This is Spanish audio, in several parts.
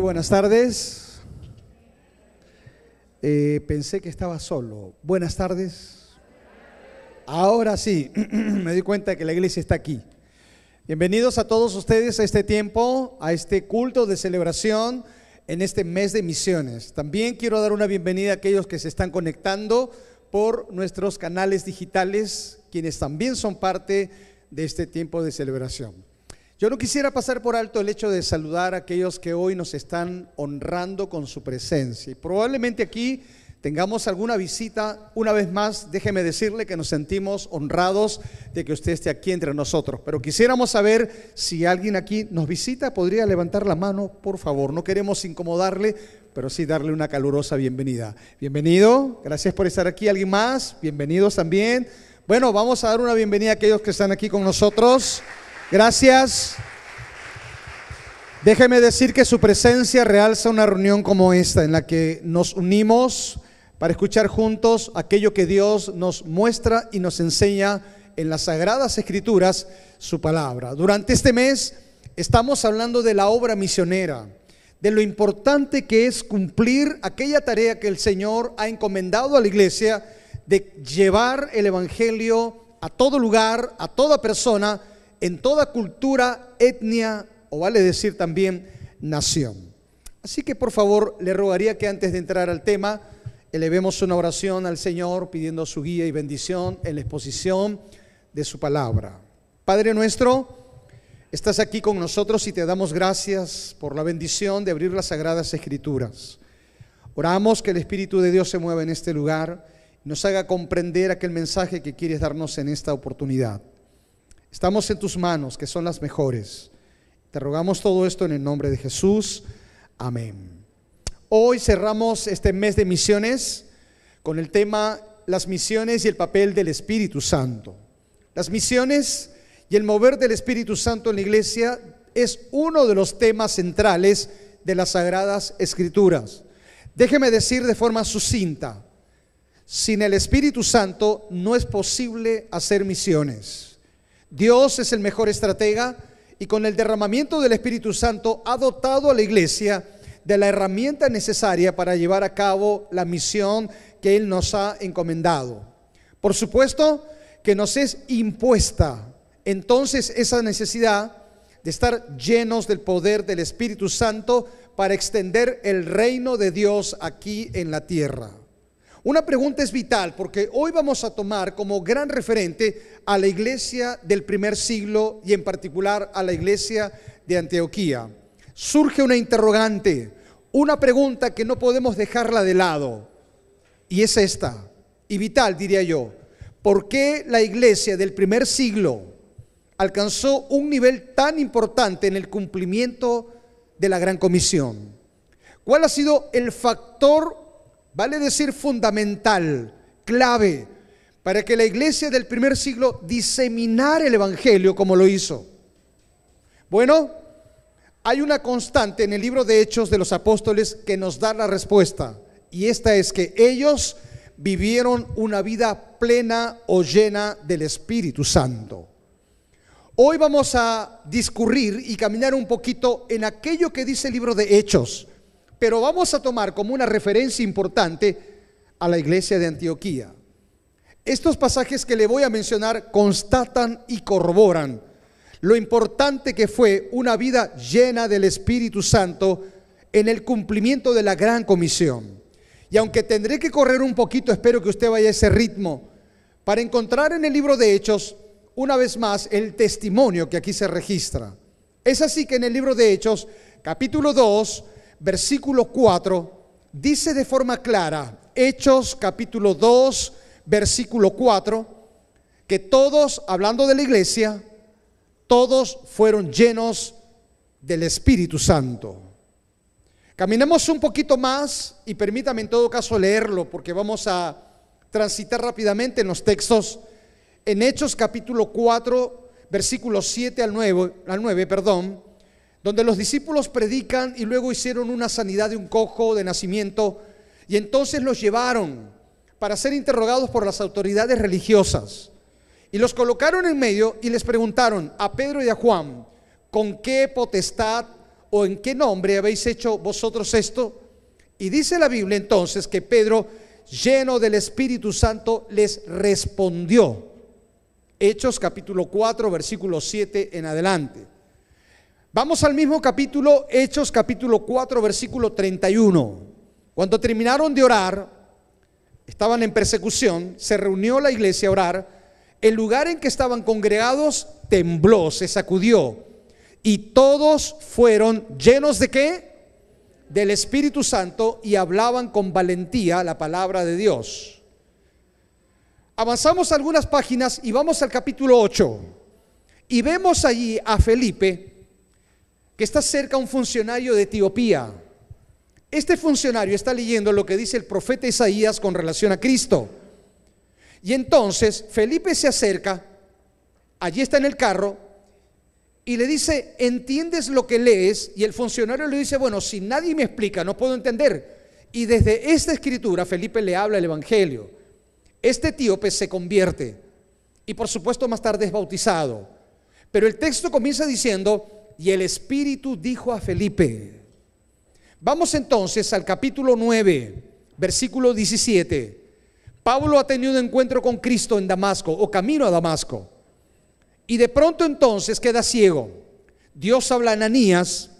Buenas tardes. Eh, pensé que estaba solo. Buenas tardes. Ahora sí, me di cuenta que la iglesia está aquí. Bienvenidos a todos ustedes a este tiempo, a este culto de celebración en este mes de misiones. También quiero dar una bienvenida a aquellos que se están conectando por nuestros canales digitales, quienes también son parte de este tiempo de celebración. Yo no quisiera pasar por alto el hecho de saludar a aquellos que hoy nos están honrando con su presencia. Y probablemente aquí tengamos alguna visita. Una vez más, déjeme decirle que nos sentimos honrados de que usted esté aquí entre nosotros. Pero quisiéramos saber si alguien aquí nos visita. ¿Podría levantar la mano, por favor? No queremos incomodarle, pero sí darle una calurosa bienvenida. Bienvenido, gracias por estar aquí. ¿Alguien más? Bienvenidos también. Bueno, vamos a dar una bienvenida a aquellos que están aquí con nosotros. Gracias. Déjeme decir que su presencia realza una reunión como esta, en la que nos unimos para escuchar juntos aquello que Dios nos muestra y nos enseña en las sagradas escrituras, su palabra. Durante este mes estamos hablando de la obra misionera, de lo importante que es cumplir aquella tarea que el Señor ha encomendado a la iglesia de llevar el Evangelio a todo lugar, a toda persona, en toda cultura, etnia o vale decir también nación. Así que por favor le rogaría que antes de entrar al tema, elevemos una oración al Señor pidiendo su guía y bendición en la exposición de su palabra. Padre nuestro, estás aquí con nosotros y te damos gracias por la bendición de abrir las sagradas escrituras. Oramos que el Espíritu de Dios se mueva en este lugar y nos haga comprender aquel mensaje que quieres darnos en esta oportunidad. Estamos en tus manos, que son las mejores. Te rogamos todo esto en el nombre de Jesús. Amén. Hoy cerramos este mes de misiones con el tema las misiones y el papel del Espíritu Santo. Las misiones y el mover del Espíritu Santo en la iglesia es uno de los temas centrales de las sagradas escrituras. Déjeme decir de forma sucinta, sin el Espíritu Santo no es posible hacer misiones. Dios es el mejor estratega y con el derramamiento del Espíritu Santo ha dotado a la iglesia de la herramienta necesaria para llevar a cabo la misión que Él nos ha encomendado. Por supuesto que nos es impuesta entonces esa necesidad de estar llenos del poder del Espíritu Santo para extender el reino de Dios aquí en la tierra. Una pregunta es vital porque hoy vamos a tomar como gran referente a la iglesia del primer siglo y en particular a la iglesia de Antioquía. Surge una interrogante, una pregunta que no podemos dejarla de lado y es esta, y vital diría yo. ¿Por qué la iglesia del primer siglo alcanzó un nivel tan importante en el cumplimiento de la gran comisión? ¿Cuál ha sido el factor vale decir fundamental, clave, para que la iglesia del primer siglo diseminara el Evangelio como lo hizo? Bueno, hay una constante en el libro de Hechos de los Apóstoles que nos da la respuesta, y esta es que ellos vivieron una vida plena o llena del Espíritu Santo. Hoy vamos a discurrir y caminar un poquito en aquello que dice el libro de Hechos, pero vamos a tomar como una referencia importante a la iglesia de Antioquía. Estos pasajes que le voy a mencionar constatan y corroboran lo importante que fue una vida llena del Espíritu Santo en el cumplimiento de la gran comisión. Y aunque tendré que correr un poquito, espero que usted vaya a ese ritmo, para encontrar en el libro de Hechos, una vez más, el testimonio que aquí se registra. Es así que en el libro de Hechos, capítulo 2, versículo 4, dice de forma clara, Hechos capítulo 2, versículo 4, que todos, hablando de la iglesia, todos fueron llenos del Espíritu Santo. Caminemos un poquito más y permítame en todo caso leerlo porque vamos a transitar rápidamente en los textos. En Hechos capítulo 4, versículos 7 al 9, al 9 perdón, donde los discípulos predican y luego hicieron una sanidad de un cojo de nacimiento y entonces los llevaron para ser interrogados por las autoridades religiosas. Y los colocaron en medio y les preguntaron a Pedro y a Juan, ¿con qué potestad ¿O en qué nombre habéis hecho vosotros esto? Y dice la Biblia entonces que Pedro, lleno del Espíritu Santo, les respondió. Hechos capítulo 4, versículo 7 en adelante. Vamos al mismo capítulo, Hechos capítulo 4, versículo 31. Cuando terminaron de orar, estaban en persecución, se reunió la iglesia a orar, el lugar en que estaban congregados tembló, se sacudió, y todos fueron llenos de qué? Del Espíritu Santo y hablaban con valentía la palabra de Dios. Avanzamos algunas páginas y vamos al capítulo 8. Y vemos allí a Felipe, que está cerca un funcionario de Etiopía. Este funcionario está leyendo lo que dice el profeta Isaías con relación a Cristo. Y entonces Felipe se acerca, allí está en el carro, y le dice, ¿entiendes lo que lees? Y el funcionario le dice, bueno, si nadie me explica, no puedo entender. Y desde esta escritura Felipe le habla el Evangelio. Este etíope se convierte y por supuesto más tarde es bautizado. Pero el texto comienza diciendo, y el Espíritu dijo a Felipe, vamos entonces al capítulo 9, versículo 17. Pablo ha tenido un encuentro con Cristo en Damasco o camino a Damasco. Y de pronto entonces queda ciego. Dios habla a Ananías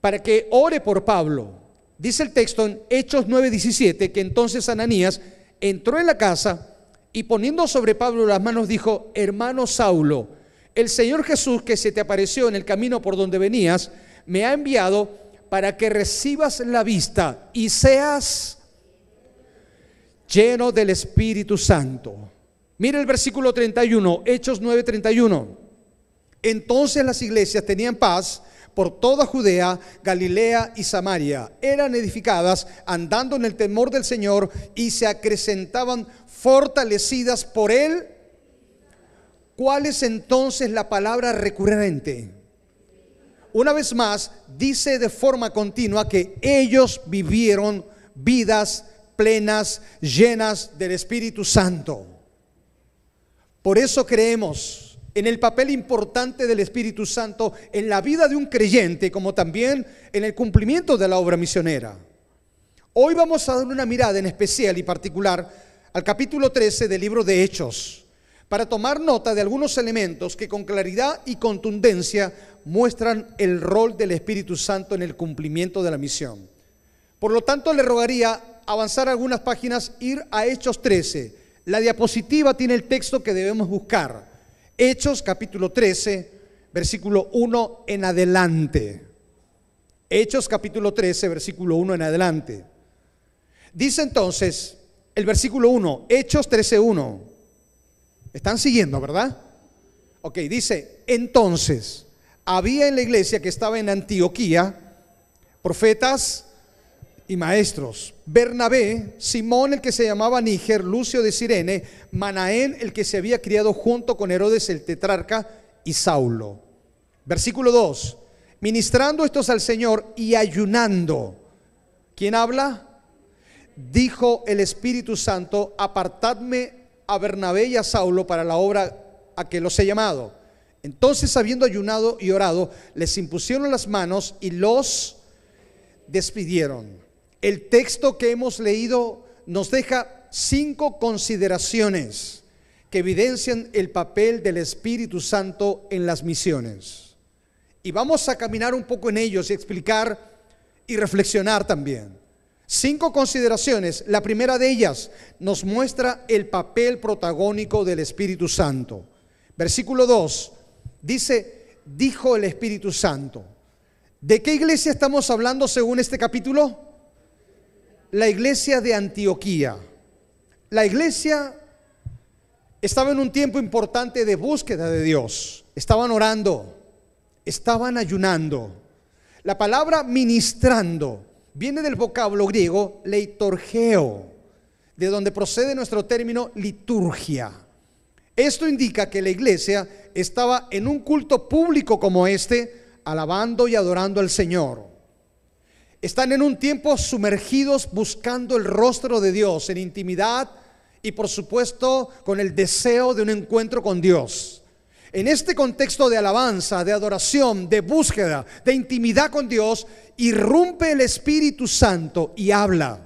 para que ore por Pablo. Dice el texto en Hechos 9:17 que entonces Ananías entró en la casa y poniendo sobre Pablo las manos dijo, hermano Saulo, el Señor Jesús que se te apareció en el camino por donde venías, me ha enviado para que recibas la vista y seas lleno del Espíritu Santo. Mira el versículo 31, Hechos 9:31. Entonces las iglesias tenían paz por toda Judea, Galilea y Samaria. Eran edificadas andando en el temor del Señor y se acrecentaban fortalecidas por él ¿Cuál es entonces la palabra recurrente? Una vez más, dice de forma continua que ellos vivieron vidas plenas, llenas del Espíritu Santo. Por eso creemos en el papel importante del Espíritu Santo en la vida de un creyente, como también en el cumplimiento de la obra misionera. Hoy vamos a dar una mirada en especial y particular al capítulo 13 del libro de Hechos para tomar nota de algunos elementos que con claridad y contundencia muestran el rol del Espíritu Santo en el cumplimiento de la misión. Por lo tanto, le rogaría avanzar algunas páginas, ir a Hechos 13. La diapositiva tiene el texto que debemos buscar. Hechos capítulo 13, versículo 1 en adelante. Hechos capítulo 13, versículo 1 en adelante. Dice entonces el versículo 1, Hechos 13, 1. ¿Están siguiendo, verdad? Ok, dice, entonces, había en la iglesia que estaba en Antioquía profetas y maestros. Bernabé, Simón el que se llamaba Níger, Lucio de Sirene, Manaén el que se había criado junto con Herodes el tetrarca y Saulo. Versículo 2. Ministrando estos al Señor y ayunando. ¿Quién habla? Dijo el Espíritu Santo, apartadme a Bernabé y a Saulo para la obra a que los he llamado. Entonces, habiendo ayunado y orado, les impusieron las manos y los despidieron. El texto que hemos leído nos deja cinco consideraciones que evidencian el papel del Espíritu Santo en las misiones. Y vamos a caminar un poco en ellos y explicar y reflexionar también. Cinco consideraciones. La primera de ellas nos muestra el papel protagónico del Espíritu Santo. Versículo 2 dice, dijo el Espíritu Santo. ¿De qué iglesia estamos hablando según este capítulo? La iglesia de Antioquía. La iglesia estaba en un tiempo importante de búsqueda de Dios. Estaban orando, estaban ayunando. La palabra ministrando viene del vocablo griego leitorgeo, de donde procede nuestro término liturgia. Esto indica que la iglesia estaba en un culto público como este, alabando y adorando al Señor. Están en un tiempo sumergidos buscando el rostro de Dios en intimidad y por supuesto con el deseo de un encuentro con Dios. En este contexto de alabanza, de adoración, de búsqueda, de intimidad con Dios, irrumpe el Espíritu Santo y habla.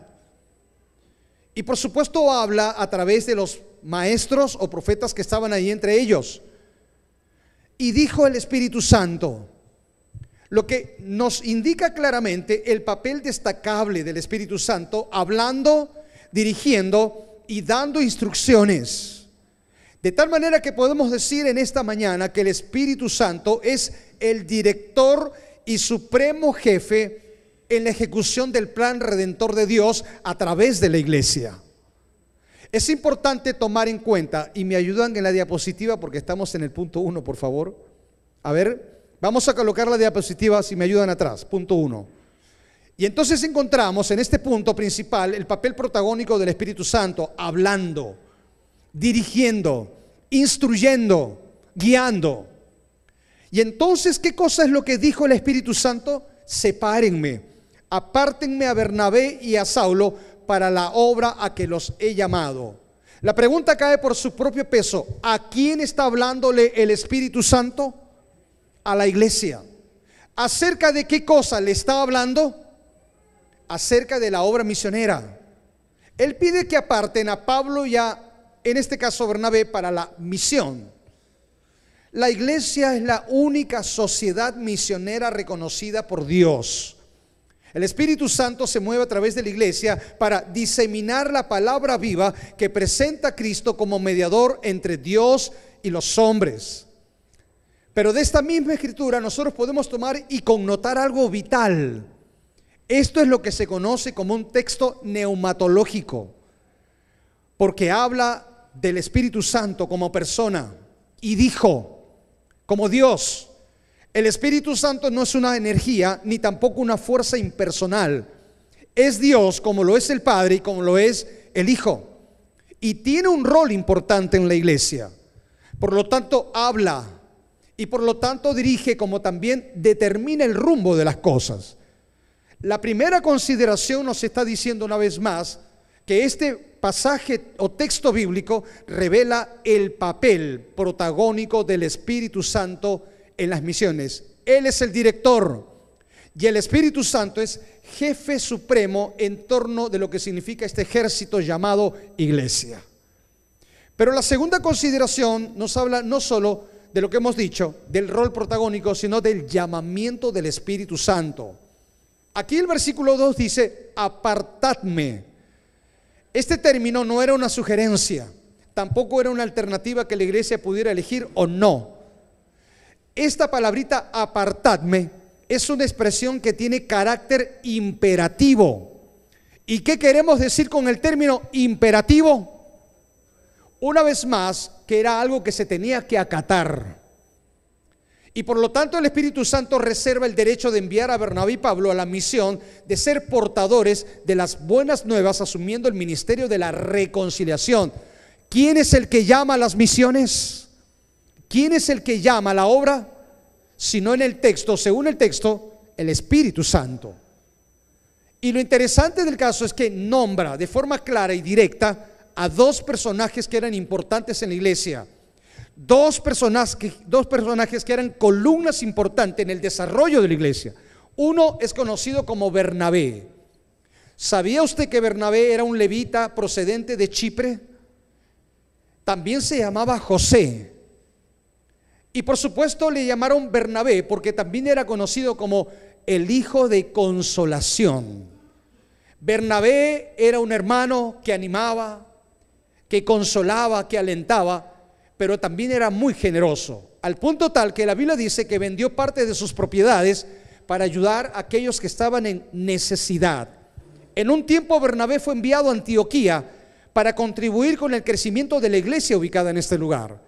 Y por supuesto habla a través de los maestros o profetas que estaban ahí entre ellos. Y dijo el Espíritu Santo, lo que nos indica claramente el papel destacable del Espíritu Santo, hablando, dirigiendo y dando instrucciones. De tal manera que podemos decir en esta mañana que el Espíritu Santo es el director y supremo jefe en la ejecución del plan redentor de Dios a través de la iglesia. Es importante tomar en cuenta, y me ayudan en la diapositiva porque estamos en el punto uno, por favor. A ver, vamos a colocar la diapositiva si me ayudan atrás, punto uno. Y entonces encontramos en este punto principal el papel protagónico del Espíritu Santo, hablando dirigiendo, instruyendo, guiando. Y entonces, ¿qué cosa es lo que dijo el Espíritu Santo? Sepárenme, apártenme a Bernabé y a Saulo para la obra a que los he llamado. La pregunta cae por su propio peso. ¿A quién está hablándole el Espíritu Santo? A la iglesia. ¿Acerca de qué cosa le está hablando? Acerca de la obra misionera. Él pide que aparten a Pablo y a en este caso Bernabé, para la misión. La iglesia es la única sociedad misionera reconocida por Dios. El Espíritu Santo se mueve a través de la iglesia para diseminar la palabra viva que presenta a Cristo como mediador entre Dios y los hombres. Pero de esta misma escritura nosotros podemos tomar y connotar algo vital. Esto es lo que se conoce como un texto neumatológico, porque habla del Espíritu Santo como persona y dijo, como Dios, el Espíritu Santo no es una energía ni tampoco una fuerza impersonal. Es Dios como lo es el Padre y como lo es el Hijo. Y tiene un rol importante en la iglesia. Por lo tanto, habla y por lo tanto dirige como también determina el rumbo de las cosas. La primera consideración nos está diciendo una vez más que este pasaje o texto bíblico revela el papel protagónico del Espíritu Santo en las misiones. Él es el director y el Espíritu Santo es jefe supremo en torno de lo que significa este ejército llamado iglesia. Pero la segunda consideración nos habla no solo de lo que hemos dicho, del rol protagónico, sino del llamamiento del Espíritu Santo. Aquí el versículo 2 dice, apartadme este término no era una sugerencia, tampoco era una alternativa que la iglesia pudiera elegir o no. Esta palabrita apartadme es una expresión que tiene carácter imperativo. ¿Y qué queremos decir con el término imperativo? Una vez más, que era algo que se tenía que acatar. Y por lo tanto el Espíritu Santo reserva el derecho de enviar a Bernabé y Pablo a la misión de ser portadores de las buenas nuevas asumiendo el ministerio de la reconciliación. ¿Quién es el que llama a las misiones? ¿Quién es el que llama a la obra? Si no en el texto, según el texto, el Espíritu Santo. Y lo interesante del caso es que nombra de forma clara y directa a dos personajes que eran importantes en la iglesia dos personajes, dos personajes que eran columnas importantes en el desarrollo de la iglesia. Uno es conocido como Bernabé. ¿Sabía usted que Bernabé era un levita procedente de Chipre? También se llamaba José. Y por supuesto le llamaron Bernabé porque también era conocido como el hijo de consolación. Bernabé era un hermano que animaba, que consolaba, que alentaba, pero también era muy generoso, al punto tal que la Biblia dice que vendió parte de sus propiedades para ayudar a aquellos que estaban en necesidad. En un tiempo Bernabé fue enviado a Antioquía para contribuir con el crecimiento de la iglesia ubicada en este lugar.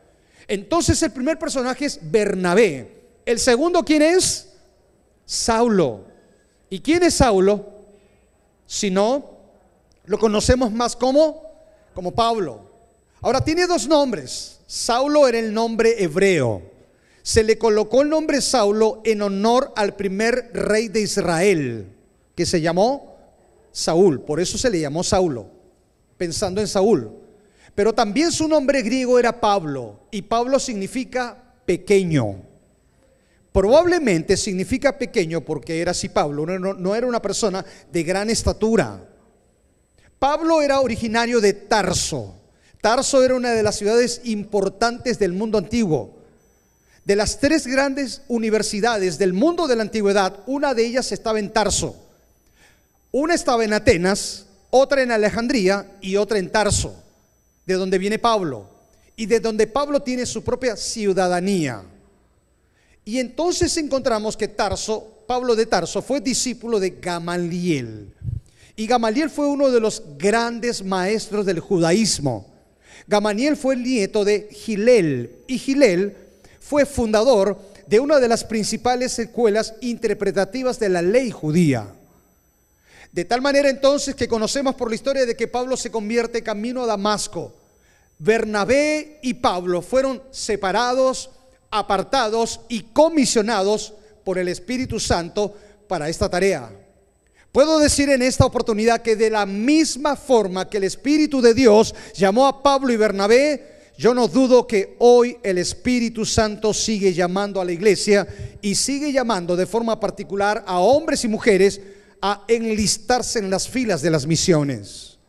Entonces el primer personaje es Bernabé. El segundo, ¿quién es? Saulo. ¿Y quién es Saulo? Si no, lo conocemos más como, como Pablo. Ahora tiene dos nombres. Saulo era el nombre hebreo. Se le colocó el nombre Saulo en honor al primer rey de Israel, que se llamó Saúl. Por eso se le llamó Saulo, pensando en Saúl. Pero también su nombre griego era Pablo, y Pablo significa pequeño. Probablemente significa pequeño porque era así Pablo, no, no era una persona de gran estatura. Pablo era originario de Tarso. Tarso era una de las ciudades importantes del mundo antiguo. De las tres grandes universidades del mundo de la antigüedad, una de ellas estaba en Tarso. Una estaba en Atenas, otra en Alejandría y otra en Tarso, de donde viene Pablo y de donde Pablo tiene su propia ciudadanía. Y entonces encontramos que Tarso, Pablo de Tarso, fue discípulo de Gamaliel. Y Gamaliel fue uno de los grandes maestros del judaísmo. Gamaliel fue el nieto de Gilel y Gilel fue fundador de una de las principales escuelas interpretativas de la ley judía. De tal manera entonces que conocemos por la historia de que Pablo se convierte camino a Damasco. Bernabé y Pablo fueron separados, apartados y comisionados por el Espíritu Santo para esta tarea. Puedo decir en esta oportunidad que de la misma forma que el Espíritu de Dios llamó a Pablo y Bernabé, yo no dudo que hoy el Espíritu Santo sigue llamando a la iglesia y sigue llamando de forma particular a hombres y mujeres a enlistarse en las filas de las misiones.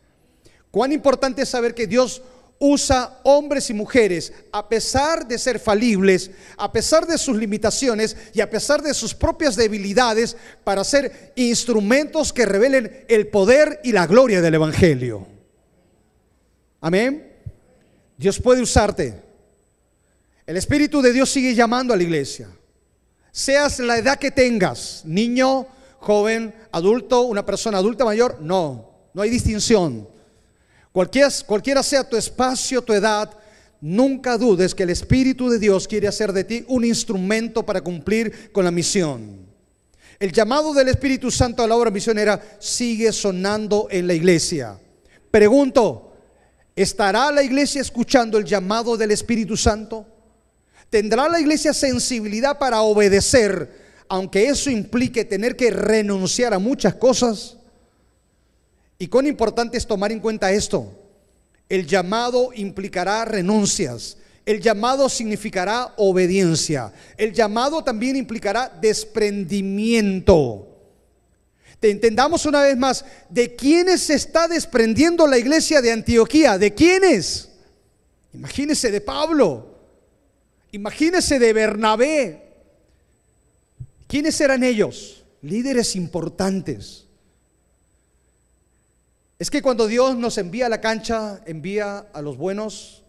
Cuán importante es saber que Dios usa hombres y mujeres, a pesar de ser falibles, a pesar de sus limitaciones y a pesar de sus propias debilidades, para ser instrumentos que revelen el poder y la gloria del Evangelio. Amén. Dios puede usarte. El Espíritu de Dios sigue llamando a la iglesia. Seas la edad que tengas, niño, joven, adulto, una persona adulta mayor, no, no hay distinción. Cualquiera, cualquiera sea tu espacio, tu edad, nunca dudes que el Espíritu de Dios quiere hacer de ti un instrumento para cumplir con la misión. El llamado del Espíritu Santo a la obra misionera sigue sonando en la iglesia. Pregunto, ¿estará la iglesia escuchando el llamado del Espíritu Santo? ¿Tendrá la iglesia sensibilidad para obedecer, aunque eso implique tener que renunciar a muchas cosas? Y cuán importante es tomar en cuenta esto. El llamado implicará renuncias. El llamado significará obediencia. El llamado también implicará desprendimiento. Te entendamos una vez más, ¿de quiénes se está desprendiendo la iglesia de Antioquía? ¿De quiénes? Imagínese de Pablo. Imagínese de Bernabé. ¿Quiénes eran ellos? Líderes importantes es que cuando Dios nos envía a la cancha, envía a los buenos,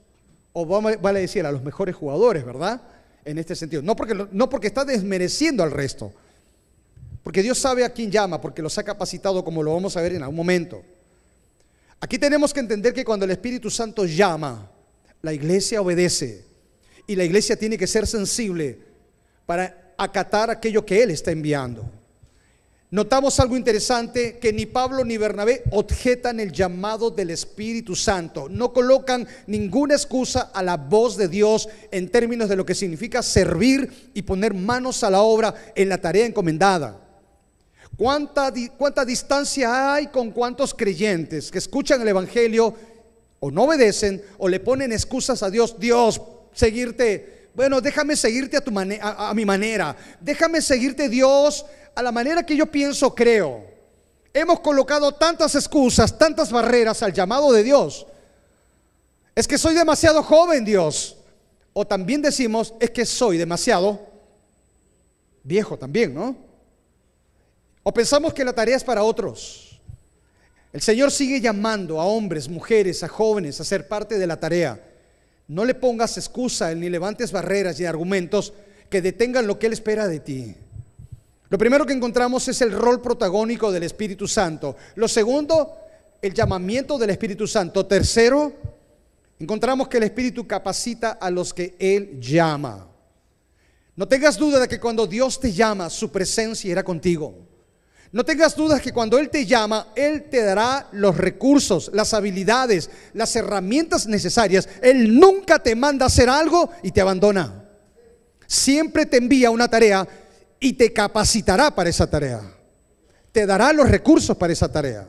o vale decir, a los mejores jugadores, ¿verdad? En este sentido. No porque, no porque está desmereciendo al resto, porque Dios sabe a quién llama, porque los ha capacitado como lo vamos a ver en algún momento. Aquí tenemos que entender que cuando el Espíritu Santo llama, la iglesia obedece y la iglesia tiene que ser sensible para acatar aquello que Él está enviando. Notamos algo interesante, que ni Pablo ni Bernabé objetan el llamado del Espíritu Santo. No colocan ninguna excusa a la voz de Dios en términos de lo que significa servir y poner manos a la obra en la tarea encomendada. ¿Cuánta, cuánta distancia hay con cuántos creyentes que escuchan el Evangelio o no obedecen o le ponen excusas a Dios? Dios, seguirte. Bueno, déjame seguirte a, tu a mi manera. Déjame seguirte Dios a la manera que yo pienso, creo. Hemos colocado tantas excusas, tantas barreras al llamado de Dios. Es que soy demasiado joven, Dios. O también decimos, es que soy demasiado viejo también, ¿no? O pensamos que la tarea es para otros. El Señor sigue llamando a hombres, mujeres, a jóvenes a ser parte de la tarea. No le pongas excusa ni levantes barreras y argumentos que detengan lo que Él espera de ti. Lo primero que encontramos es el rol protagónico del Espíritu Santo. Lo segundo, el llamamiento del Espíritu Santo. Tercero, encontramos que el Espíritu capacita a los que Él llama. No tengas duda de que cuando Dios te llama, su presencia irá contigo. No tengas dudas que cuando Él te llama, Él te dará los recursos, las habilidades, las herramientas necesarias. Él nunca te manda a hacer algo y te abandona. Siempre te envía una tarea y te capacitará para esa tarea. Te dará los recursos para esa tarea.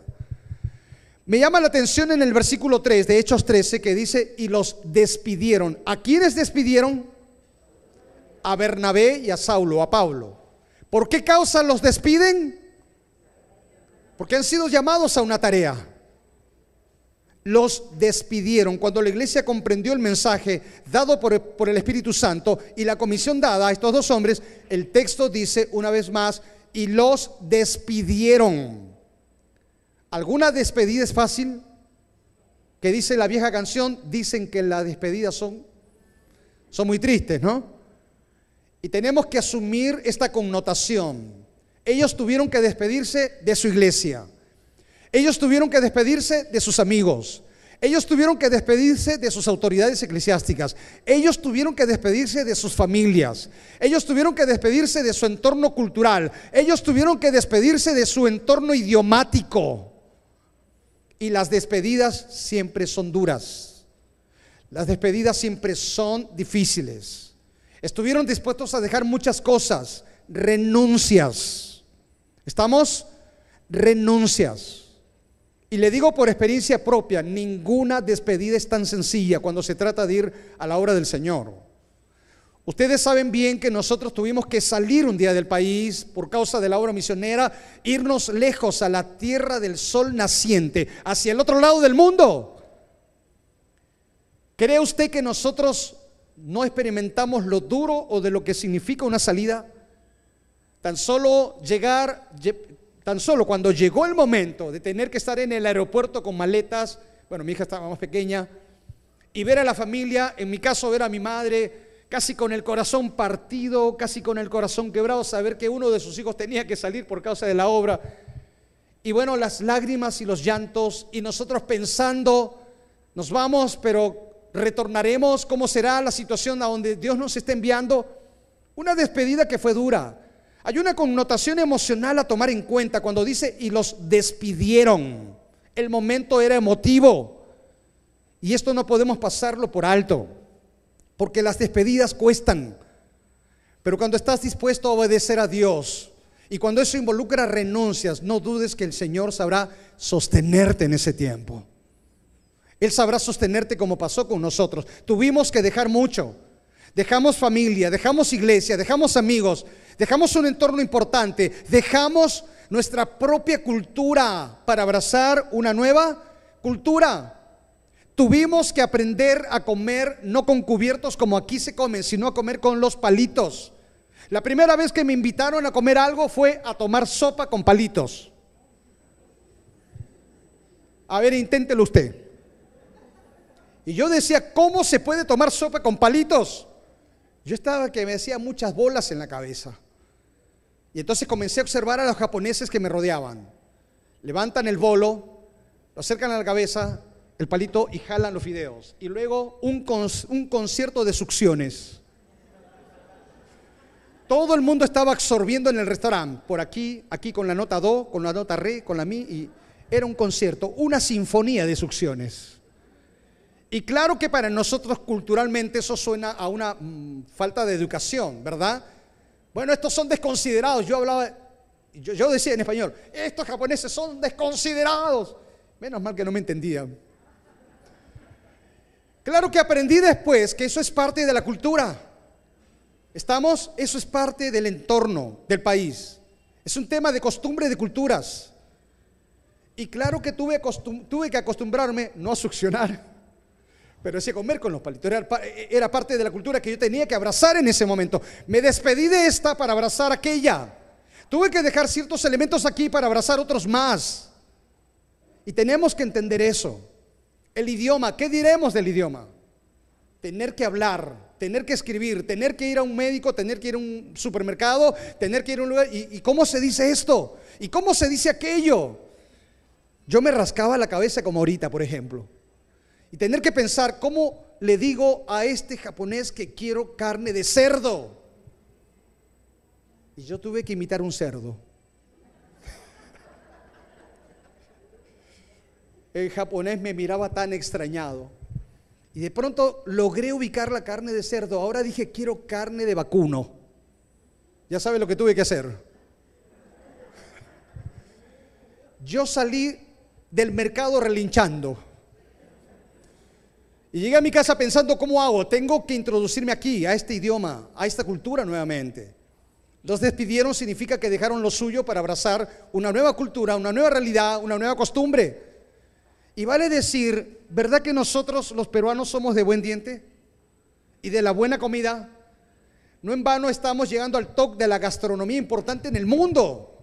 Me llama la atención en el versículo 3 de Hechos 13 que dice, y los despidieron. ¿A quiénes despidieron? a Bernabé y a Saulo, a Pablo. ¿Por qué causa los despiden? Porque han sido llamados a una tarea. Los despidieron. Cuando la iglesia comprendió el mensaje dado por, el Espíritu Santo y la comisión dada a estos dos hombres, el texto dice una vez más, y los despidieron. ¿Alguna despedida es fácil? Que dice la vieja canción, dicen que las despedidas son, son muy tristes, ¿no? Y tenemos que asumir esta connotación. Ellos tuvieron que despedirse de su iglesia. Ellos tuvieron que despedirse de sus amigos. Ellos tuvieron que despedirse de sus autoridades eclesiásticas. Ellos tuvieron que despedirse de sus familias. Ellos tuvieron que despedirse de su entorno cultural. Ellos tuvieron que despedirse de su entorno idiomático. Y las despedidas siempre son duras. Las despedidas siempre son difíciles. Estuvieron dispuestos a dejar muchas cosas, renuncias. ¿Estamos? Renuncias. Y le digo por experiencia propia, ninguna despedida es tan sencilla cuando se trata de ir a la obra del Señor. Ustedes saben bien que nosotros tuvimos que salir un día del país por causa de la obra misionera, irnos lejos a la tierra del sol naciente, hacia el otro lado del mundo. ¿Cree usted que nosotros no experimentamos lo duro o de lo que significa una salida? Tan solo llegar, Tan solo cuando llegó el momento de tener que estar en el aeropuerto con maletas, bueno, mi hija estaba más pequeña, y ver a la familia, en mi caso ver a mi madre casi con el corazón partido, casi con el corazón quebrado, saber que uno de sus hijos tenía que salir por causa de la obra. Y bueno, las lágrimas y los llantos, y nosotros pensando, nos vamos, pero retornaremos, ¿cómo será la situación a donde Dios nos está enviando? Una despedida que fue dura, hay una connotación emocional a tomar en cuenta cuando dice y los despidieron. El momento era emotivo. Y esto no podemos pasarlo por alto, porque las despedidas cuestan. Pero cuando estás dispuesto a obedecer a Dios y cuando eso involucra renuncias, no dudes que el Señor sabrá sostenerte en ese tiempo. Él sabrá sostenerte como pasó con nosotros. Tuvimos que dejar mucho. Dejamos familia, dejamos iglesia, dejamos amigos, dejamos un entorno importante, dejamos nuestra propia cultura para abrazar una nueva cultura. Tuvimos que aprender a comer no con cubiertos como aquí se comen, sino a comer con los palitos. La primera vez que me invitaron a comer algo fue a tomar sopa con palitos. A ver, inténtelo usted. Y yo decía, ¿cómo se puede tomar sopa con palitos? Yo estaba que me hacía muchas bolas en la cabeza. Y entonces comencé a observar a los japoneses que me rodeaban. Levantan el bolo, lo acercan a la cabeza, el palito y jalan los fideos. Y luego un, concierto de succiones. Todo el mundo estaba absorbiendo en el restaurante, por aquí, aquí con la nota do, con la nota re, con la mi, y era un concierto, una sinfonía de succiones. Y claro que para nosotros culturalmente eso suena a una mm, falta de educación, ¿verdad? Bueno, estos son desconsiderados. Yo hablaba, yo, decía en español, estos japoneses son desconsiderados. Menos mal que no me entendían. Claro que aprendí después que eso es parte de la cultura. ¿Estamos? Eso es parte del entorno del país. Es un tema de costumbre de culturas. Y claro que tuve, tuve que acostumbrarme no a succionar pero ese comer con los palitos era, parte de la cultura que yo tenía que abrazar en ese momento. Me despedí de esta para abrazar aquella. Tuve que dejar ciertos elementos aquí para abrazar otros más. Y tenemos que entender eso. El idioma, ¿qué diremos del idioma? Tener que hablar, tener que escribir, tener que ir a un médico, tener que ir a un supermercado, tener que ir a un lugar. ¿Y, y cómo se dice esto? ¿Y cómo se dice aquello? Yo me rascaba la cabeza como ahorita, por ejemplo y tener que pensar, ¿cómo le digo a este japonés que quiero carne de cerdo? Y yo tuve que imitar un cerdo. El japonés me miraba tan extrañado. Y de pronto logré ubicar la carne de cerdo. Ahora dije, quiero carne de vacuno. Ya sabe lo que tuve que hacer. Yo salí del mercado relinchando. Y llegué a mi casa pensando, ¿cómo hago? Tengo que introducirme aquí, a este idioma, a esta cultura nuevamente. Los despidieron significa que dejaron lo suyo para abrazar una nueva cultura, una nueva realidad, una nueva costumbre. Y vale decir, ¿verdad que nosotros los peruanos somos de buen diente? Y de la buena comida. No en vano estamos llegando al top de la gastronomía importante en el mundo.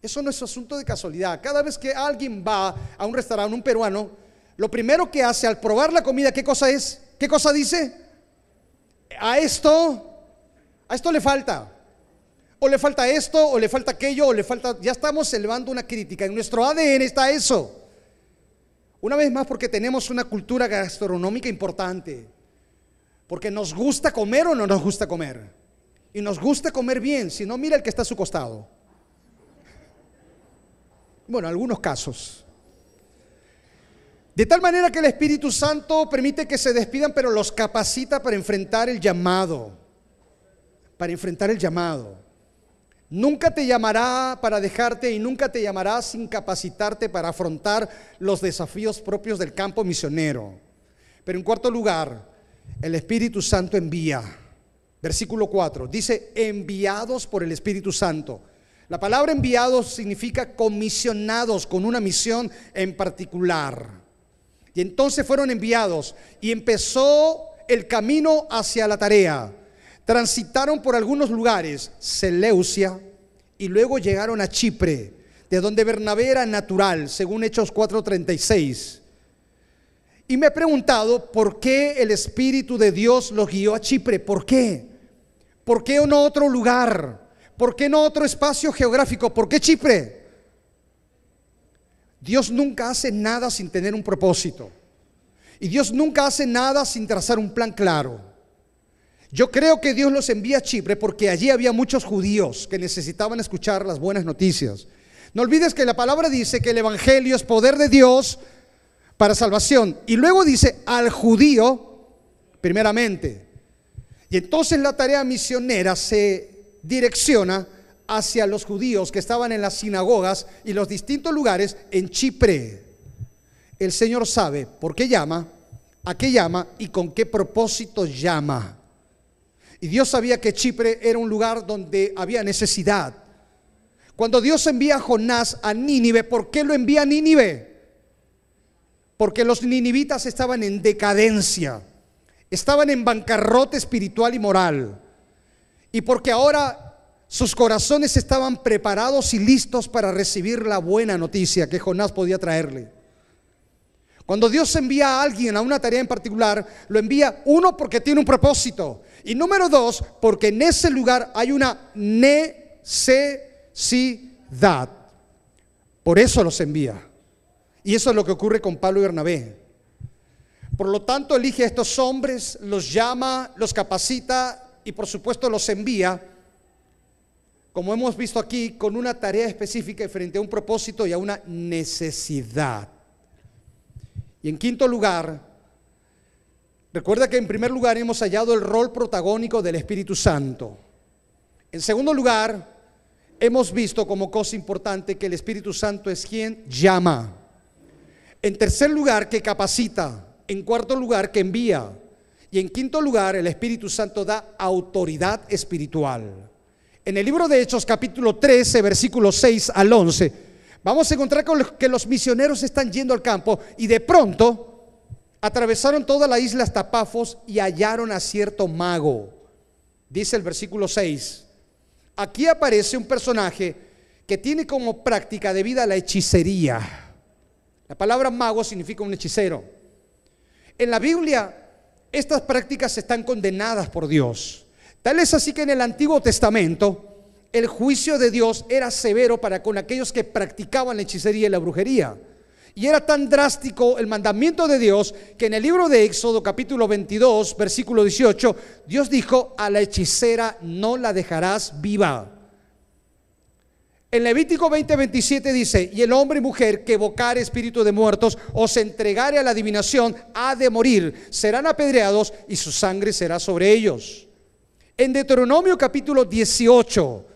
Eso no es asunto de casualidad. Cada vez que alguien va a un restaurante, un peruano, lo primero que hace al probar la comida, ¿qué cosa es? ¿Qué cosa dice? A esto, a esto le falta. O le falta esto, o le falta aquello, o le falta... Ya estamos elevando una crítica. En nuestro ADN está eso. Una vez más porque tenemos una cultura gastronómica importante. Porque nos gusta comer o no nos gusta comer. Y nos gusta comer bien. Si no, mira el que está a su costado. Bueno, algunos casos. De tal manera que el Espíritu Santo permite que se despidan, pero los capacita para enfrentar el llamado. Para enfrentar el llamado. Nunca te llamará para dejarte y nunca te llamará sin capacitarte para afrontar los desafíos propios del campo misionero. Pero en cuarto lugar, el Espíritu Santo envía. Versículo 4, dice, enviados por el Espíritu Santo. La palabra enviados significa comisionados con una misión en particular. Y entonces fueron enviados y empezó el camino hacia la tarea. Transitaron por algunos lugares, Seleucia, y luego llegaron a Chipre, de donde Bernabé era natural, según Hechos 4:36. Y me he preguntado por qué el Espíritu de Dios los guió a Chipre. ¿Por qué? ¿Por qué no otro lugar? ¿Por qué no otro espacio geográfico? ¿Por qué Chipre? Dios nunca hace nada sin tener un propósito. Y Dios nunca hace nada sin trazar un plan claro. Yo creo que Dios los envía a Chipre porque allí había muchos judíos que necesitaban escuchar las buenas noticias. No olvides que la palabra dice que el Evangelio es poder de Dios para salvación. Y luego dice al judío, primeramente. Y entonces la tarea misionera se direcciona hacia los judíos que estaban en las sinagogas y los distintos lugares en Chipre. El Señor sabe por qué llama, a qué llama y con qué propósito llama. Y Dios sabía que Chipre era un lugar donde había necesidad. Cuando Dios envía a Jonás a Nínive, ¿por qué lo envía a Nínive? Porque los ninivitas estaban en decadencia, estaban en bancarrota espiritual y moral. Y porque ahora sus corazones estaban preparados y listos para recibir la buena noticia que Jonás podía traerle. Cuando Dios envía a alguien a una tarea en particular, lo envía uno porque tiene un propósito y número dos porque en ese lugar hay una necesidad. Por eso los envía. Y eso es lo que ocurre con Pablo y Bernabé. Por lo tanto, elige a estos hombres, los llama, los capacita y por supuesto los envía, como hemos visto aquí, con una tarea específica frente a un propósito y a una necesidad. Y en quinto lugar, recuerda que en primer lugar hemos hallado el rol protagónico del Espíritu Santo. En segundo lugar, hemos visto como cosa importante que el Espíritu Santo es quien llama. En tercer lugar, que capacita. En cuarto lugar, que envía. Y en quinto lugar, el Espíritu Santo da autoridad espiritual. En el libro de Hechos capítulo 13, versículo 6 al 11, Vamos a encontrar que los misioneros están yendo al campo y de pronto atravesaron toda la isla hasta Pafos y hallaron a cierto mago. Dice el versículo 6. Aquí aparece un personaje que tiene como práctica de vida la hechicería. La palabra mago significa un hechicero. En la Biblia estas prácticas están condenadas por Dios. Tal es así que en el Antiguo Testamento el juicio de Dios era severo para con aquellos que practicaban la hechicería y la brujería. Y era tan drástico el mandamiento de Dios que en el libro de Éxodo capítulo 22, versículo 18, Dios dijo, a la hechicera no la dejarás viva. En Levítico 20, 27 dice, y el hombre y mujer que evocare espíritu de muertos o se entregare a la adivinación ha de morir, serán apedreados y su sangre será sobre ellos. En Deuteronomio capítulo 18,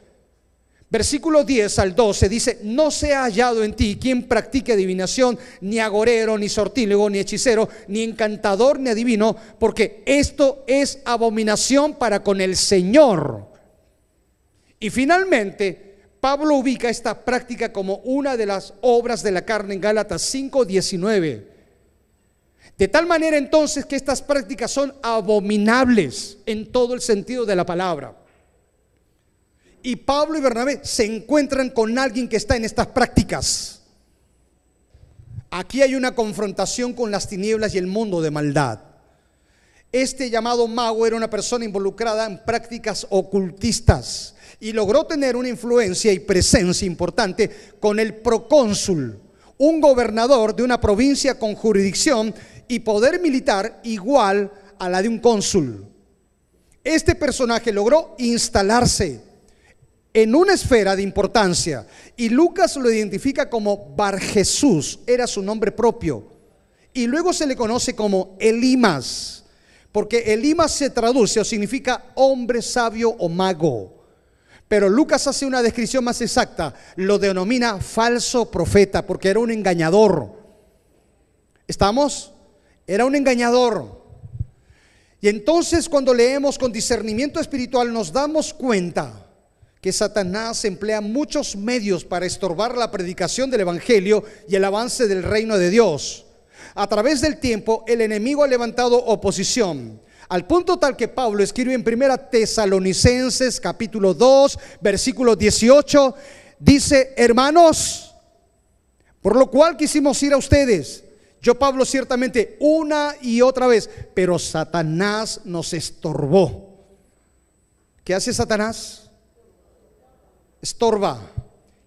Versículo 10 al 12 dice, no se ha hallado en ti quien practique adivinación, ni agorero, ni sortílego, ni hechicero, ni encantador, ni adivino, porque esto es abominación para con el Señor. Y finalmente, Pablo ubica esta práctica como una de las obras de la carne en Gálatas 5:19. De tal manera entonces que estas prácticas son abominables en todo el sentido de la palabra. Y Pablo y Bernabé se encuentran con alguien que está en estas prácticas. Aquí hay una confrontación con las tinieblas y el mundo de maldad. Este llamado mago era una persona involucrada en prácticas ocultistas y logró tener una influencia y presencia importante con el procónsul, un gobernador de una provincia con jurisdicción y poder militar igual a la de un cónsul. Este personaje logró instalarse en una esfera de importancia. Y Lucas lo identifica como Bar Jesús, era su nombre propio. Y luego se le conoce como Elimas, porque Elimas se traduce o significa hombre sabio o mago. Pero Lucas hace una descripción más exacta, lo denomina falso profeta, porque era un engañador. ¿Estamos? Era un engañador. Y entonces cuando leemos con discernimiento espiritual nos damos cuenta que Satanás emplea muchos medios para estorbar la predicación del Evangelio y el avance del reino de Dios. A través del tiempo, el enemigo ha levantado oposición, al punto tal que Pablo escribe en Primera Tesalonicenses capítulo 2, versículo 18, dice, hermanos, por lo cual quisimos ir a ustedes. Yo, Pablo, ciertamente una y otra vez, pero Satanás nos estorbó. ¿Qué hace Satanás? estorba,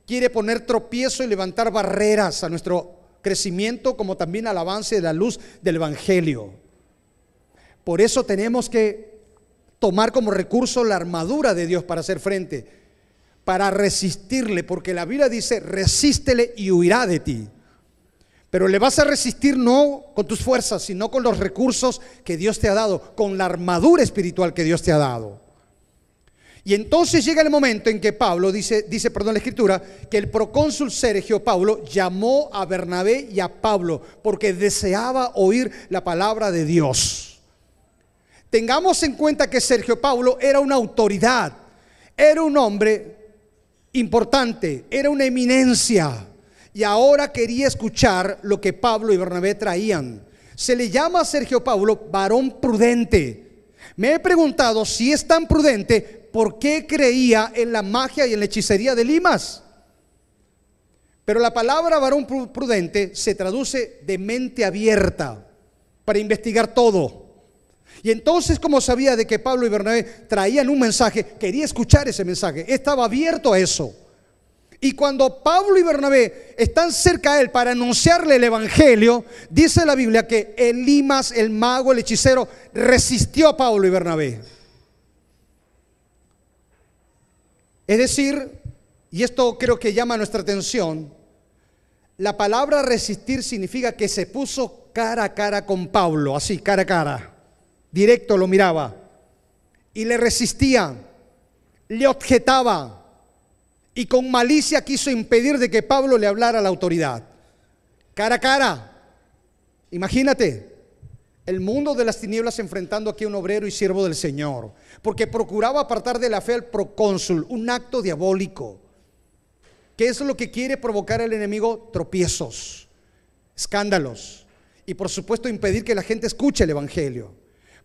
quiere poner tropiezo y levantar barreras a nuestro crecimiento como también al avance de la luz del Evangelio. Por eso tenemos que tomar como recurso la armadura de Dios para hacer frente, para resistirle, porque la Biblia dice, resístele y huirá de ti. Pero le vas a resistir no con tus fuerzas, sino con los recursos que Dios te ha dado, con la armadura espiritual que Dios te ha dado. Y entonces llega el momento en que Pablo, dice, dice, perdón, la escritura, que el procónsul Sergio Pablo llamó a Bernabé y a Pablo porque deseaba oír la palabra de Dios. Tengamos en cuenta que Sergio Pablo era una autoridad, era un hombre importante, era una eminencia y ahora quería escuchar lo que Pablo y Bernabé traían. Se le llama a Sergio Pablo varón prudente. Me he preguntado si es tan prudente por qué creía en la magia y en la hechicería de Limas. Pero la palabra varón prudente se traduce de mente abierta para investigar todo. Y entonces, como sabía de que Pablo y Bernabé traían un mensaje, quería escuchar ese mensaje, estaba abierto a eso. Y cuando Pablo y Bernabé están cerca a él para anunciarle el Evangelio, dice la Biblia que Elimas, el mago, el hechicero, resistió a Pablo y Bernabé. Es decir, y esto creo que llama nuestra atención, la palabra resistir significa que se puso cara a cara con Pablo, así, cara a cara, directo lo miraba, y le resistía, le objetaba, y con malicia quiso impedir de que Pablo le hablara a la autoridad. Cara a cara, imagínate, el mundo de las tinieblas enfrentando aquí a un obrero y siervo del Señor, porque procuraba apartar de la fe al procónsul, un acto diabólico. ¿Qué es lo que quiere provocar el enemigo? Tropiezos, escándalos y por supuesto impedir que la gente escuche el Evangelio.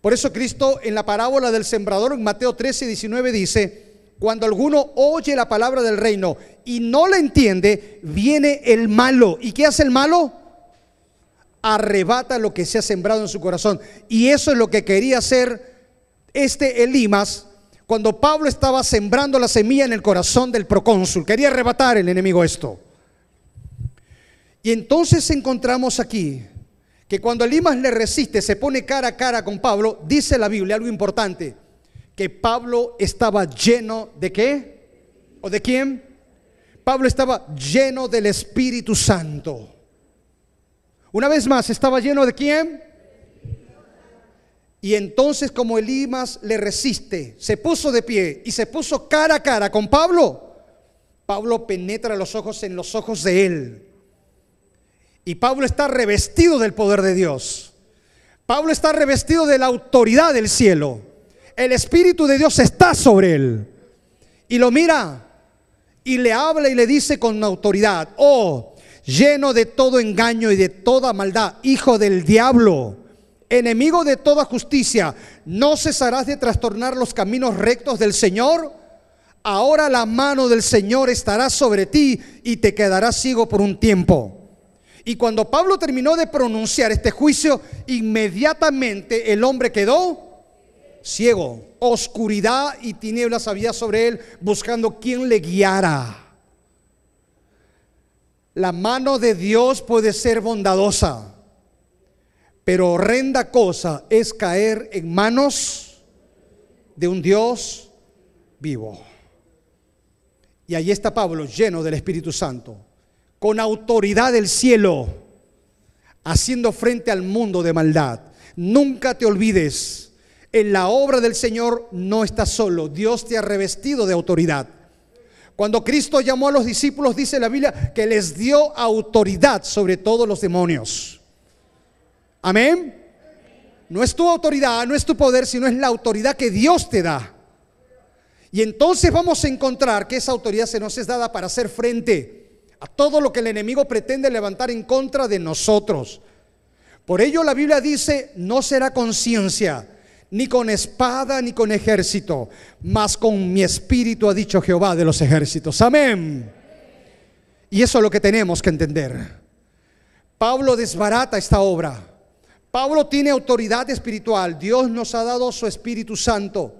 Por eso Cristo en la parábola del sembrador en Mateo 13, 19 dice, cuando alguno oye la palabra del reino y no la entiende, viene el malo. ¿Y qué hace el malo? arrebata lo que se ha sembrado en su corazón. Y eso es lo que quería hacer este Elimas cuando Pablo estaba sembrando la semilla en el corazón del procónsul. Quería arrebatar el enemigo esto. Y entonces encontramos aquí que cuando Elimas le resiste, se pone cara a cara con Pablo, dice la Biblia algo importante, que Pablo estaba lleno de qué? ¿O de quién? Pablo estaba lleno del Espíritu Santo. Una vez más, ¿estaba lleno de quién? Y entonces como Elimas le resiste, se puso de pie y se puso cara a cara con Pablo, Pablo penetra los ojos en los ojos de él. Y Pablo está revestido del poder de Dios. Pablo está revestido de la autoridad del cielo. El Espíritu de Dios está sobre él. Y lo mira y le habla y le dice con autoridad, oh, lleno de todo engaño y de toda maldad, hijo del diablo, enemigo de toda justicia, ¿no cesarás de trastornar los caminos rectos del Señor? Ahora la mano del Señor estará sobre ti y te quedarás ciego por un tiempo. Y cuando Pablo terminó de pronunciar este juicio, inmediatamente el hombre quedó ciego. Oscuridad y tinieblas había sobre él buscando quien le guiara. La mano de Dios puede ser bondadosa, pero horrenda cosa es caer en manos de un Dios vivo. Y ahí está Pablo lleno del Espíritu Santo, con autoridad del cielo, haciendo frente al mundo de maldad. Nunca te olvides, en la obra del Señor no estás solo, Dios te ha revestido de autoridad. Cuando Cristo llamó a los discípulos, dice la Biblia, que les dio autoridad sobre todos los demonios. Amén. No es tu autoridad, no es tu poder, sino es la autoridad que Dios te da. Y entonces vamos a encontrar que esa autoridad se nos es dada para hacer frente a todo lo que el enemigo pretende levantar en contra de nosotros. Por ello la Biblia dice, no será conciencia ni con espada ni con ejército, mas con mi espíritu ha dicho Jehová de los ejércitos. Amén. Y eso es lo que tenemos que entender. Pablo desbarata esta obra. Pablo tiene autoridad espiritual. Dios nos ha dado su Espíritu Santo.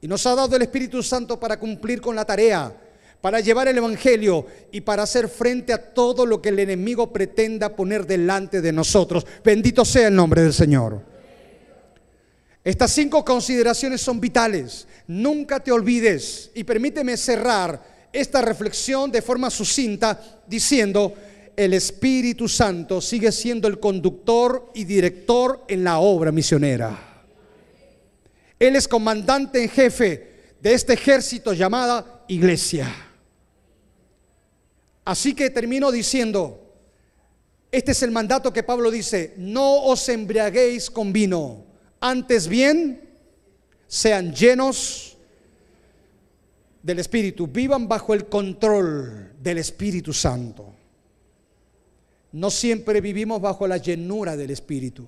Y nos ha dado el Espíritu Santo para cumplir con la tarea, para llevar el Evangelio y para hacer frente a todo lo que el enemigo pretenda poner delante de nosotros. Bendito sea el nombre del Señor. Estas cinco consideraciones son vitales. Nunca te olvides. Y permíteme cerrar esta reflexión de forma sucinta diciendo, el Espíritu Santo sigue siendo el conductor y director en la obra misionera. Él es comandante en jefe de este ejército llamada iglesia. Así que termino diciendo, este es el mandato que Pablo dice, no os embriaguéis con vino antes bien, sean llenos del Espíritu, vivan bajo el control del Espíritu Santo. No siempre vivimos bajo la llenura del Espíritu.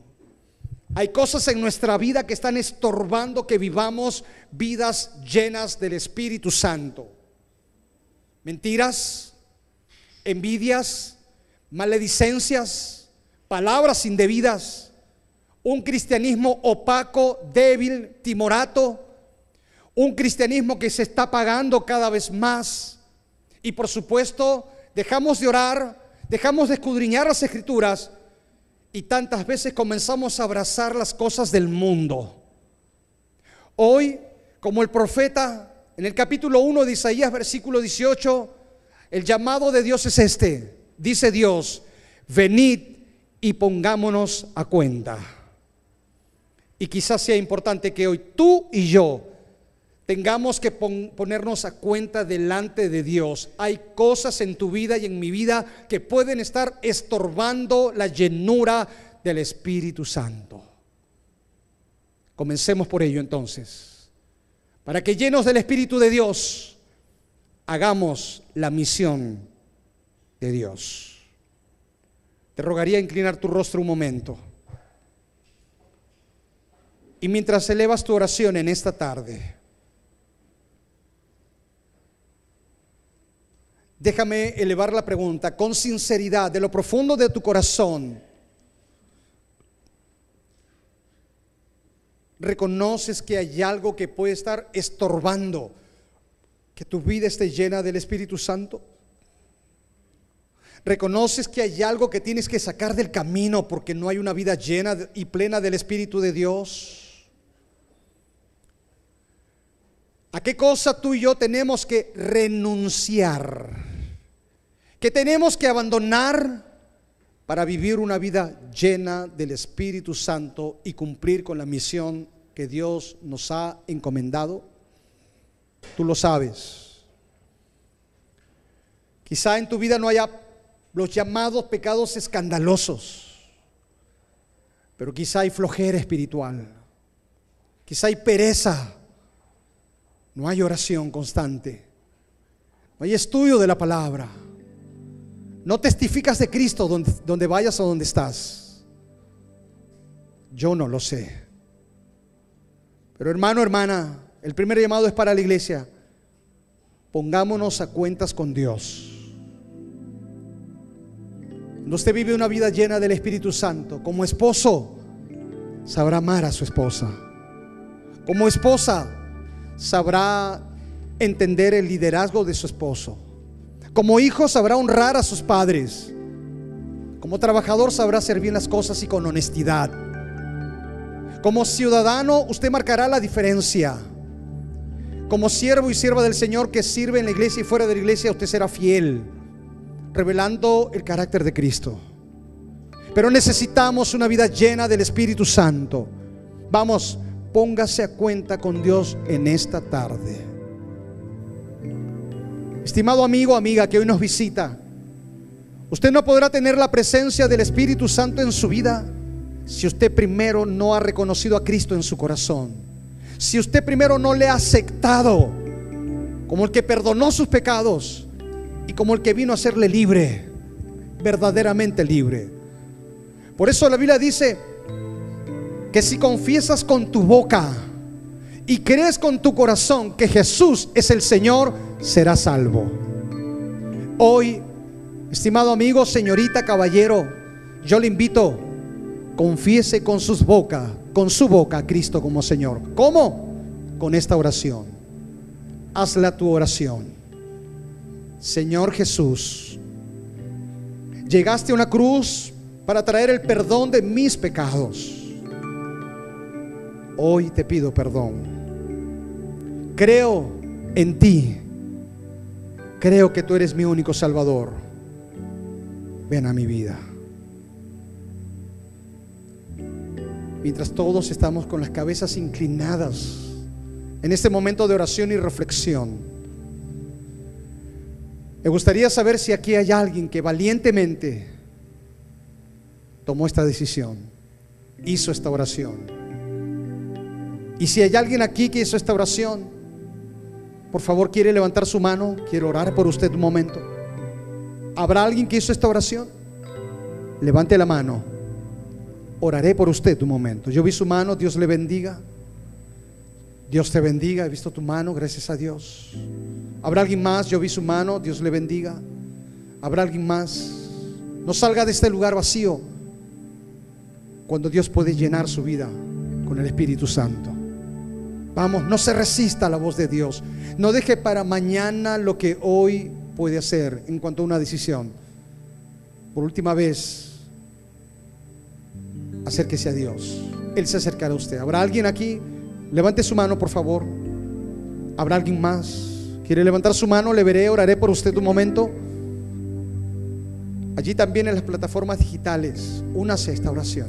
Hay cosas en nuestra vida que están estorbando que vivamos vidas llenas del Espíritu Santo. Mentiras, envidias, maledicencias, palabras indebidas un cristianismo opaco, débil, timorato, un cristianismo que se está pagando cada vez más. Y por supuesto, dejamos de orar, dejamos de escudriñar las escrituras y tantas veces comenzamos a abrazar las cosas del mundo. Hoy, como el profeta en el capítulo 1 de Isaías, versículo 18, el llamado de Dios es este. Dice Dios, venid y pongámonos a cuenta. Y quizás sea importante que hoy tú y yo tengamos que ponernos a cuenta delante de Dios. Hay cosas en tu vida y en mi vida que pueden estar estorbando la llenura del Espíritu Santo. Comencemos por ello entonces. Para que llenos del Espíritu de Dios, hagamos la misión de Dios. Te rogaría inclinar tu rostro un momento. Y mientras elevas tu oración en esta tarde, déjame elevar la pregunta con sinceridad, de lo profundo de tu corazón. ¿Reconoces que hay algo que puede estar estorbando que tu vida esté llena del Espíritu Santo? ¿Reconoces que hay algo que tienes que sacar del camino porque no hay una vida llena y plena del Espíritu de Dios? ¿A qué cosa tú y yo tenemos que renunciar? ¿Qué tenemos que abandonar para vivir una vida llena del Espíritu Santo y cumplir con la misión que Dios nos ha encomendado? Tú lo sabes. Quizá en tu vida no haya los llamados pecados escandalosos, pero quizá hay flojera espiritual, quizá hay pereza, no hay oración constante, no hay estudio de la palabra, no testificas de Cristo donde, vayas o donde estás. Yo no lo sé. Pero hermano, hermana, el primer llamado es para la iglesia. Pongámonos a cuentas con Dios. Cuando usted vive una vida llena del Espíritu Santo, como esposo, sabrá amar a su esposa. Como esposa, sabrá entender el liderazgo de su esposo. Como hijo, sabrá honrar a sus padres. Como trabajador, sabrá hacer bien las cosas y con honestidad. Como ciudadano, usted marcará la diferencia. Como siervo y sierva del Señor que sirve en la iglesia y fuera de la iglesia, usted será fiel, revelando el carácter de Cristo. Pero necesitamos una vida llena del Espíritu Santo. Vamos, póngase a cuenta con Dios en esta tarde. Estimado amigo, amiga que hoy nos visita, usted no podrá tener la presencia del Espíritu Santo en su vida si usted primero no ha reconocido a Cristo en su corazón, si usted primero no le ha aceptado como el que perdonó sus pecados y como el que vino a hacerle libre, verdaderamente libre. Por eso la Biblia dice que si confiesas con tu boca y crees con tu corazón que Jesús es el Señor, serás salvo. Hoy, estimado amigo, señorita, caballero, yo le invito confiese con sus boca, con su boca a Cristo como Señor. ¿Cómo? Con esta oración. Hazla tu oración. Señor Jesús, llegaste a una cruz para traer el perdón de mis pecados. Hoy te pido perdón. Creo en ti. Creo que tú eres mi único Salvador. Ven a mi vida. mientras todos estamos con las cabezas inclinadas en este momento de oración y reflexión. Me gustaría saber si aquí hay alguien que valientemente tomó esta decisión, hizo esta oración. Y si hay alguien aquí que hizo esta oración, por favor quiere levantar su mano, quiero orar por usted un momento. ¿Habrá alguien que hizo esta oración? Levante la mano oraré por usted un momento. Yo vi su mano, Dios le bendiga. Dios te bendiga, he visto tu mano, gracias a Dios. ¿Habrá alguien más? Yo vi su mano, Dios le bendiga. ¿Habrá alguien más? No salga de este lugar vacío cuando Dios puede llenar su vida con el Espíritu Santo. Vamos, no se resista a la voz de Dios. No deje para mañana lo que hoy puede hacer en cuanto a una decisión. Por última vez, acérquese a Dios. Él se acercará a usted. ¿Habrá alguien aquí? Levante su mano, por favor. ¿Habrá alguien más? ¿Quiere levantar su mano? Le veré, oraré por usted un momento. Allí también en las plataformas digitales, únase esta oración.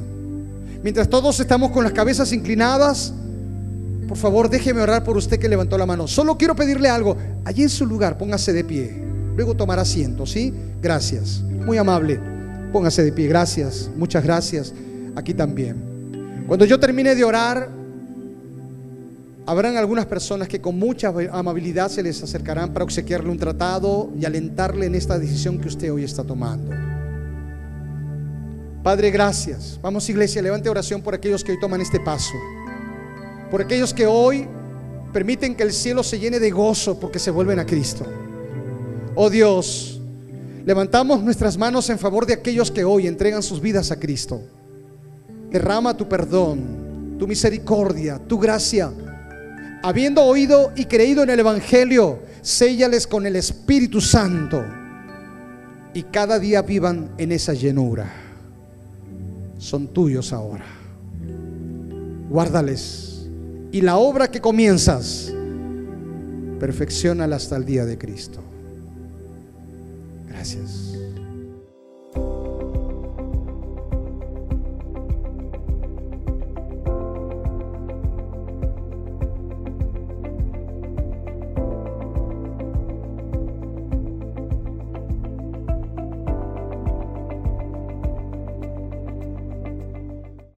Mientras todos estamos con las cabezas inclinadas, por favor déjeme orar por usted que levantó la mano. Solo quiero pedirle algo. Allí en su lugar, póngase de pie. Luego tomar asiento, ¿sí? Gracias. Muy amable. Póngase de pie. Gracias. Muchas gracias aquí también. Cuando yo termine de orar, habrán algunas personas que con mucha amabilidad se les acercarán para obsequiarle un tratado y alentarle en esta decisión que usted hoy está tomando. Padre, gracias. Vamos iglesia, levante oración por aquellos que hoy toman este paso. Por aquellos que hoy permiten que el cielo se llene de gozo porque se vuelven a Cristo. Oh Dios, levantamos nuestras manos en favor de aquellos que hoy entregan sus vidas a Cristo. Derrama tu perdón, tu misericordia, tu gracia. Habiendo oído y creído en el Evangelio, séllales con el Espíritu Santo y cada día vivan en esa llenura. Son tuyos ahora. Guárdales. Y la obra que comienzas, perfeccionala hasta el día de Cristo. Gracias.